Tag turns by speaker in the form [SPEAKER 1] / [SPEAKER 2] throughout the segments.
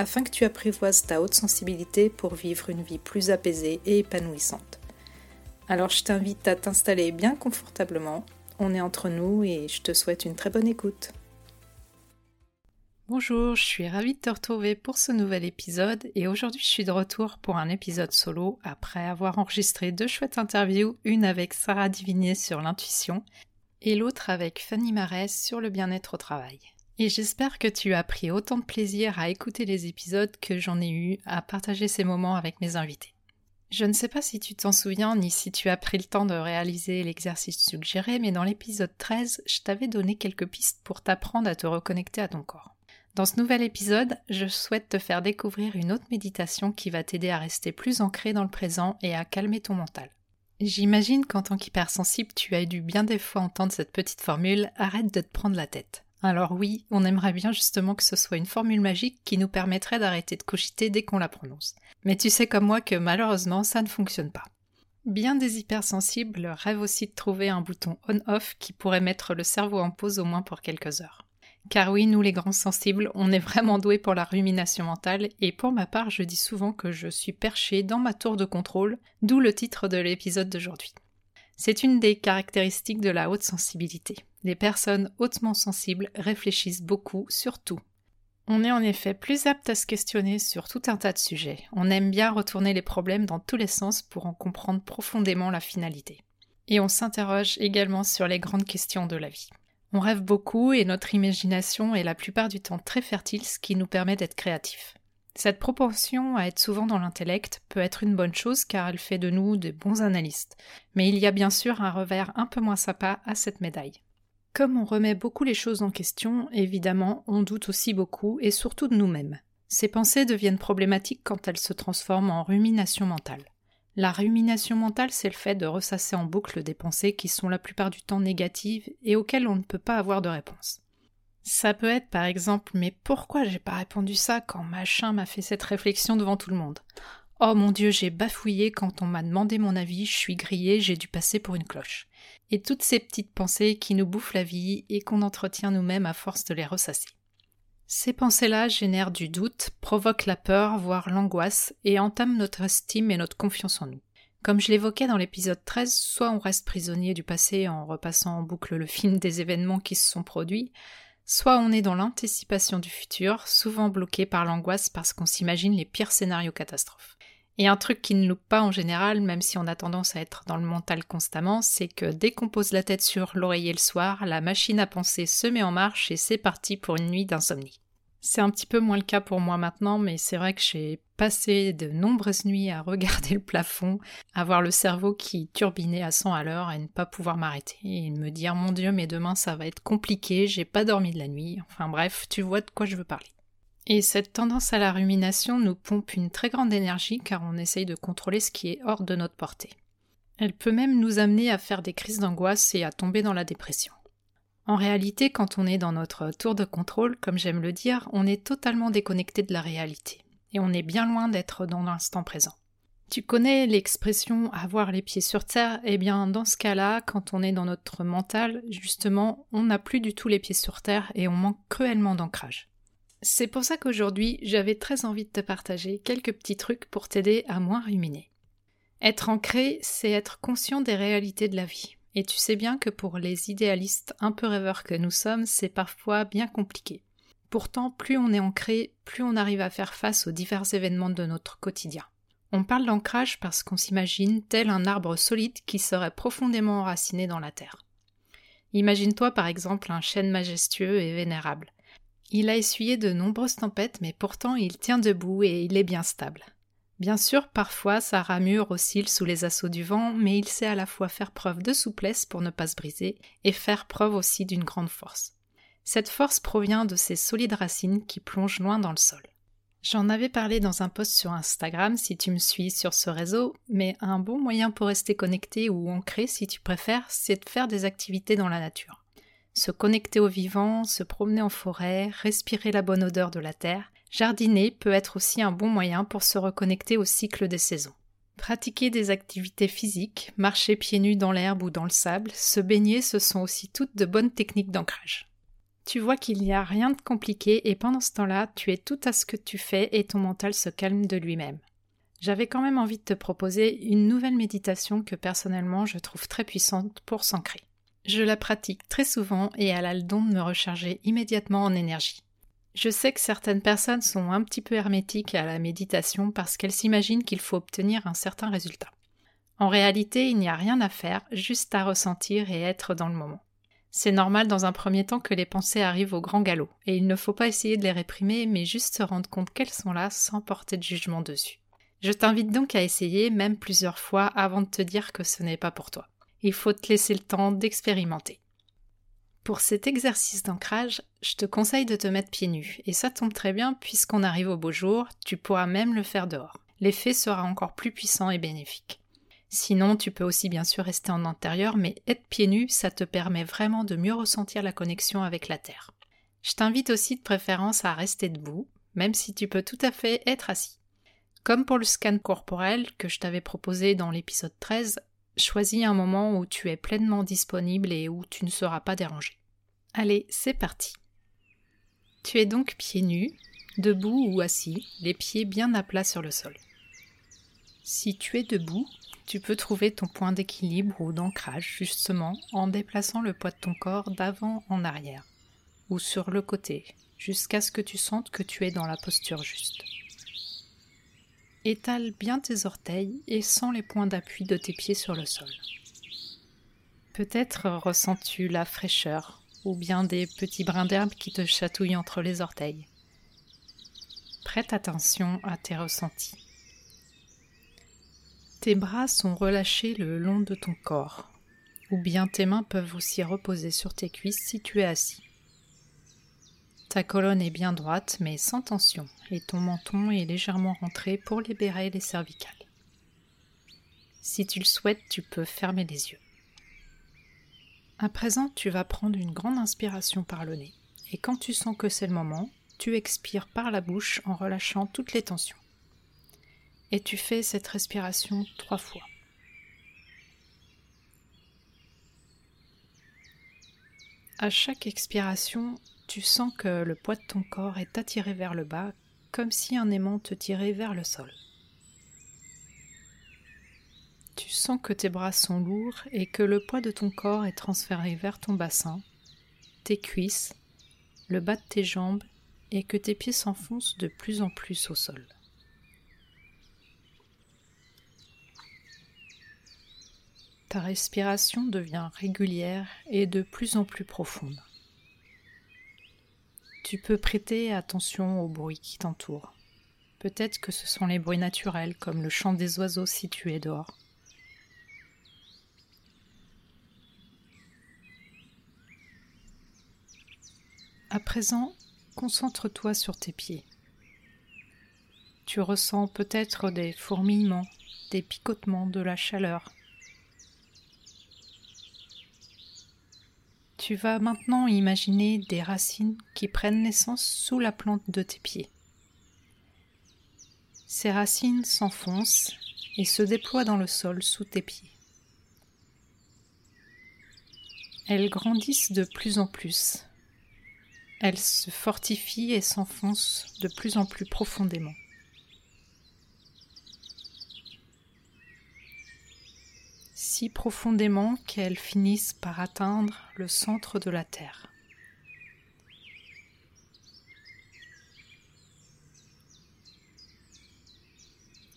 [SPEAKER 1] afin que tu apprivoises ta haute sensibilité pour vivre une vie plus apaisée et épanouissante. Alors je t'invite à t'installer bien confortablement, on est entre nous et je te souhaite une très bonne écoute. Bonjour, je suis ravie de te retrouver pour ce nouvel épisode et aujourd'hui je suis de retour pour un épisode solo après avoir enregistré deux chouettes interviews, une avec Sarah Divinier sur l'intuition et l'autre avec Fanny Marès sur le bien-être au travail. Et j'espère que tu as pris autant de plaisir à écouter les épisodes que j'en ai eu à partager ces moments avec mes invités. Je ne sais pas si tu t'en souviens ni si tu as pris le temps de réaliser l'exercice suggéré, mais dans l'épisode 13, je t'avais donné quelques pistes pour t'apprendre à te reconnecter à ton corps. Dans ce nouvel épisode, je souhaite te faire découvrir une autre méditation qui va t'aider à rester plus ancré dans le présent et à calmer ton mental. J'imagine qu'en tant qu'hypersensible, tu as dû bien des fois entendre cette petite formule arrête de te prendre la tête. Alors oui, on aimerait bien justement que ce soit une formule magique qui nous permettrait d'arrêter de cogiter dès qu'on la prononce. Mais tu sais comme moi que malheureusement ça ne fonctionne pas. Bien des hypersensibles rêvent aussi de trouver un bouton on-off qui pourrait mettre le cerveau en pause au moins pour quelques heures. Car oui, nous les grands sensibles, on est vraiment doués pour la rumination mentale, et pour ma part, je dis souvent que je suis perché dans ma tour de contrôle, d'où le titre de l'épisode d'aujourd'hui. C'est une des caractéristiques de la haute sensibilité. Les personnes hautement sensibles réfléchissent beaucoup sur tout. On est en effet plus apte à se questionner sur tout un tas de sujets. On aime bien retourner les problèmes dans tous les sens pour en comprendre profondément la finalité. Et on s'interroge également sur les grandes questions de la vie. On rêve beaucoup et notre imagination est la plupart du temps très fertile, ce qui nous permet d'être créatifs. Cette propension à être souvent dans l'intellect peut être une bonne chose car elle fait de nous de bons analystes, mais il y a bien sûr un revers un peu moins sympa à cette médaille. Comme on remet beaucoup les choses en question, évidemment, on doute aussi beaucoup et surtout de nous-mêmes. Ces pensées deviennent problématiques quand elles se transforment en rumination mentale. La rumination mentale, c'est le fait de ressasser en boucle des pensées qui sont la plupart du temps négatives et auxquelles on ne peut pas avoir de réponse. Ça peut être par exemple mais pourquoi j'ai pas répondu ça quand machin m'a fait cette réflexion devant tout le monde? Oh mon dieu, j'ai bafouillé quand on m'a demandé mon avis, je suis grillé, j'ai dû passer pour une cloche. Et toutes ces petites pensées qui nous bouffent la vie et qu'on entretient nous-mêmes à force de les ressasser. Ces pensées-là génèrent du doute, provoquent la peur, voire l'angoisse, et entament notre estime et notre confiance en nous. Comme je l'évoquais dans l'épisode 13, soit on reste prisonnier du passé en repassant en boucle le film des événements qui se sont produits, soit on est dans l'anticipation du futur, souvent bloqué par l'angoisse parce qu'on s'imagine les pires scénarios catastrophes. Et un truc qui ne loupe pas en général, même si on a tendance à être dans le mental constamment, c'est que dès qu'on pose la tête sur l'oreiller le soir, la machine à penser se met en marche et c'est parti pour une nuit d'insomnie. C'est un petit peu moins le cas pour moi maintenant, mais c'est vrai que j'ai passé de nombreuses nuits à regarder le plafond, à voir le cerveau qui turbinait à 100 à l'heure et ne pas pouvoir m'arrêter et me dire mon Dieu, mais demain ça va être compliqué, j'ai pas dormi de la nuit. Enfin bref, tu vois de quoi je veux parler. Et cette tendance à la rumination nous pompe une très grande énergie car on essaye de contrôler ce qui est hors de notre portée. Elle peut même nous amener à faire des crises d'angoisse et à tomber dans la dépression. En réalité, quand on est dans notre tour de contrôle, comme j'aime le dire, on est totalement déconnecté de la réalité. Et on est bien loin d'être dans l'instant présent. Tu connais l'expression avoir les pieds sur terre Eh bien, dans ce cas-là, quand on est dans notre mental, justement, on n'a plus du tout les pieds sur terre et on manque cruellement d'ancrage. C'est pour ça qu'aujourd'hui, j'avais très envie de te partager quelques petits trucs pour t'aider à moins ruminer. Être ancré, c'est être conscient des réalités de la vie. Et tu sais bien que pour les idéalistes un peu rêveurs que nous sommes, c'est parfois bien compliqué. Pourtant, plus on est ancré, plus on arrive à faire face aux divers événements de notre quotidien. On parle d'ancrage parce qu'on s'imagine tel un arbre solide qui serait profondément enraciné dans la terre. Imagine-toi par exemple un chêne majestueux et vénérable. Il a essuyé de nombreuses tempêtes, mais pourtant il tient debout et il est bien stable. Bien sûr, parfois sa ramure oscille sous les assauts du vent, mais il sait à la fois faire preuve de souplesse pour ne pas se briser et faire preuve aussi d'une grande force. Cette force provient de ses solides racines qui plongent loin dans le sol. J'en avais parlé dans un post sur Instagram si tu me suis sur ce réseau, mais un bon moyen pour rester connecté ou ancré si tu préfères, c'est de faire des activités dans la nature. Se connecter au vivant, se promener en forêt, respirer la bonne odeur de la terre, jardiner peut être aussi un bon moyen pour se reconnecter au cycle des saisons. Pratiquer des activités physiques, marcher pieds nus dans l'herbe ou dans le sable, se baigner, ce sont aussi toutes de bonnes techniques d'ancrage. Tu vois qu'il n'y a rien de compliqué et pendant ce temps-là, tu es tout à ce que tu fais et ton mental se calme de lui-même. J'avais quand même envie de te proposer une nouvelle méditation que personnellement je trouve très puissante pour s'ancrer. Je la pratique très souvent et elle a le don de me recharger immédiatement en énergie. Je sais que certaines personnes sont un petit peu hermétiques à la méditation parce qu'elles s'imaginent qu'il faut obtenir un certain résultat. En réalité, il n'y a rien à faire, juste à ressentir et être dans le moment. C'est normal dans un premier temps que les pensées arrivent au grand galop, et il ne faut pas essayer de les réprimer, mais juste se rendre compte qu'elles sont là sans porter de jugement dessus. Je t'invite donc à essayer, même plusieurs fois, avant de te dire que ce n'est pas pour toi. Il faut te laisser le temps d'expérimenter. Pour cet exercice d'ancrage, je te conseille de te mettre pieds nus, et ça tombe très bien puisqu'on arrive au beau jour, tu pourras même le faire dehors. L'effet sera encore plus puissant et bénéfique. Sinon, tu peux aussi bien sûr rester en intérieur, mais être pieds nus, ça te permet vraiment de mieux ressentir la connexion avec la terre. Je t'invite aussi de préférence à rester debout, même si tu peux tout à fait être assis. Comme pour le scan corporel que je t'avais proposé dans l'épisode 13, choisis un moment où tu es pleinement disponible et où tu ne seras pas dérangé. Allez, c'est parti. Tu es donc pieds nus, debout ou assis, les pieds bien à plat sur le sol. Si tu es debout, tu peux trouver ton point d'équilibre ou d'ancrage justement en déplaçant le poids de ton corps d'avant en arrière ou sur le côté jusqu'à ce que tu sentes que tu es dans la posture juste. Étale bien tes orteils et sens les points d'appui de tes pieds sur le sol. Peut-être ressens-tu la fraîcheur ou bien des petits brins d'herbe qui te chatouillent entre les orteils. Prête attention à tes ressentis. Tes bras sont relâchés le long de ton corps, ou bien tes mains peuvent aussi reposer sur tes cuisses si tu es assis. Ta colonne est bien droite mais sans tension, et ton menton est légèrement rentré pour libérer les cervicales. Si tu le souhaites, tu peux fermer les yeux. À présent, tu vas prendre une grande inspiration par le nez, et quand tu sens que c'est le moment, tu expires par la bouche en relâchant toutes les tensions et tu fais cette respiration trois fois. À chaque expiration, tu sens que le poids de ton corps est attiré vers le bas, comme si un aimant te tirait vers le sol. Tu sens que tes bras sont lourds et que le poids de ton corps est transféré vers ton bassin, tes cuisses, le bas de tes jambes et que tes pieds s'enfoncent de plus en plus au sol. Ta respiration devient régulière et de plus en plus profonde. Tu peux prêter attention aux bruits qui t'entourent. Peut-être que ce sont les bruits naturels comme le chant des oiseaux si tu es dehors. À présent, concentre-toi sur tes pieds. Tu ressens peut-être des fourmillements, des picotements, de la chaleur, Tu vas maintenant imaginer des racines qui prennent naissance sous la plante de tes pieds. Ces racines s'enfoncent et se déploient dans le sol sous tes pieds. Elles grandissent de plus en plus. Elles se fortifient et s'enfoncent de plus en plus profondément. Si profondément qu'elles finissent par atteindre le centre de la Terre.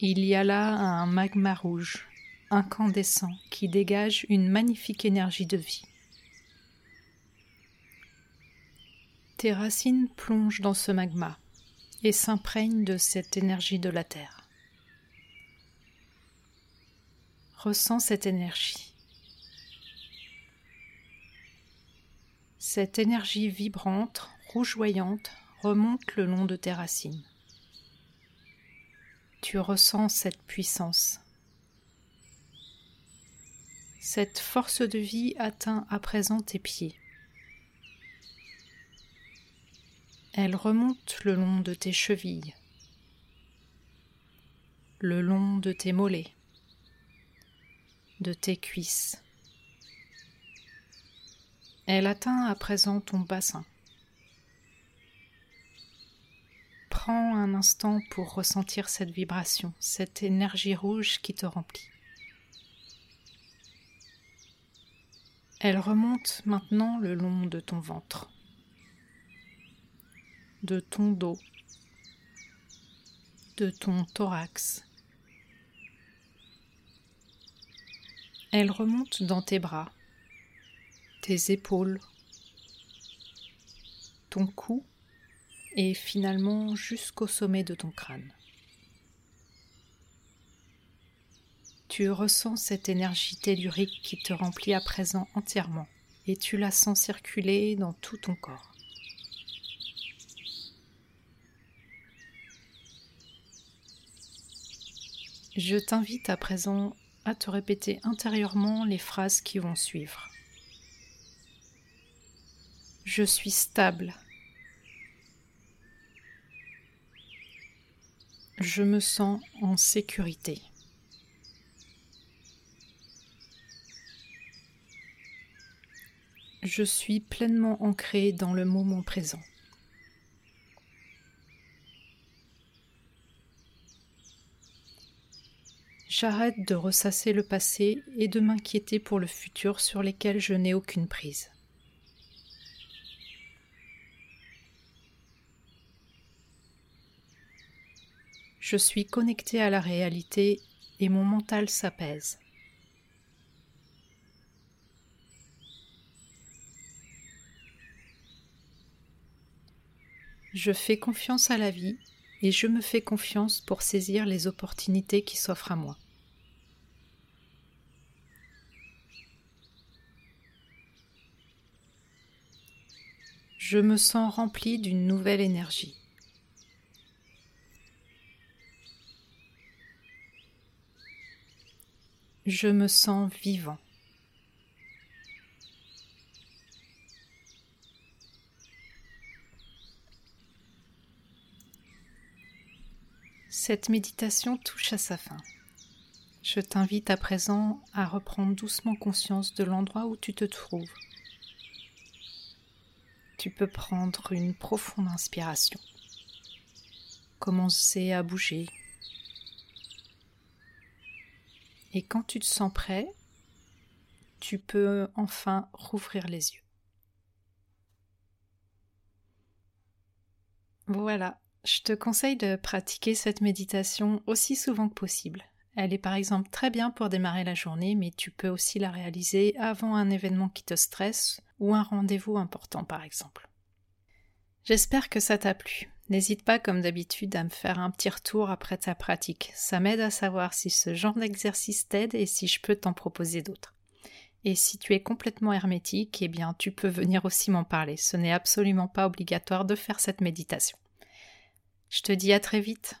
[SPEAKER 1] Il y a là un magma rouge, incandescent, qui dégage une magnifique énergie de vie. Tes racines plongent dans ce magma et s'imprègnent de cette énergie de la Terre. Ressens cette énergie. Cette énergie vibrante, rougeoyante, remonte le long de tes racines. Tu ressens cette puissance. Cette force de vie atteint à présent tes pieds. Elle remonte le long de tes chevilles, le long de tes mollets, de tes cuisses. Elle atteint à présent ton bassin. Prends un instant pour ressentir cette vibration, cette énergie rouge qui te remplit. Elle remonte maintenant le long de ton ventre, de ton dos, de ton thorax. Elle remonte dans tes bras, tes épaules, ton cou et finalement jusqu'au sommet de ton crâne. Tu ressens cette énergie tellurique qui te remplit à présent entièrement et tu la sens circuler dans tout ton corps. Je t'invite à présent te répéter intérieurement les phrases qui vont suivre. Je suis stable. Je me sens en sécurité. Je suis pleinement ancré dans le moment présent. J'arrête de ressasser le passé et de m'inquiéter pour le futur sur lesquels je n'ai aucune prise. Je suis connecté à la réalité et mon mental s'apaise. Je fais confiance à la vie et je me fais confiance pour saisir les opportunités qui s'offrent à moi. Je me sens rempli d'une nouvelle énergie. Je me sens vivant. Cette méditation touche à sa fin. Je t'invite à présent à reprendre doucement conscience de l'endroit où tu te trouves. Tu peux prendre une profonde inspiration. Commencer à bouger, et quand tu te sens prêt, tu peux enfin rouvrir les yeux. Voilà, je te conseille de pratiquer cette méditation aussi souvent que possible. Elle est par exemple très bien pour démarrer la journée, mais tu peux aussi la réaliser avant un événement qui te stresse ou un rendez-vous important par exemple. J'espère que ça t'a plu. N'hésite pas, comme d'habitude, à me faire un petit retour après ta pratique. Ça m'aide à savoir si ce genre d'exercice t'aide et si je peux t'en proposer d'autres. Et si tu es complètement hermétique, eh bien, tu peux venir aussi m'en parler. Ce n'est absolument pas obligatoire de faire cette méditation. Je te dis à très vite.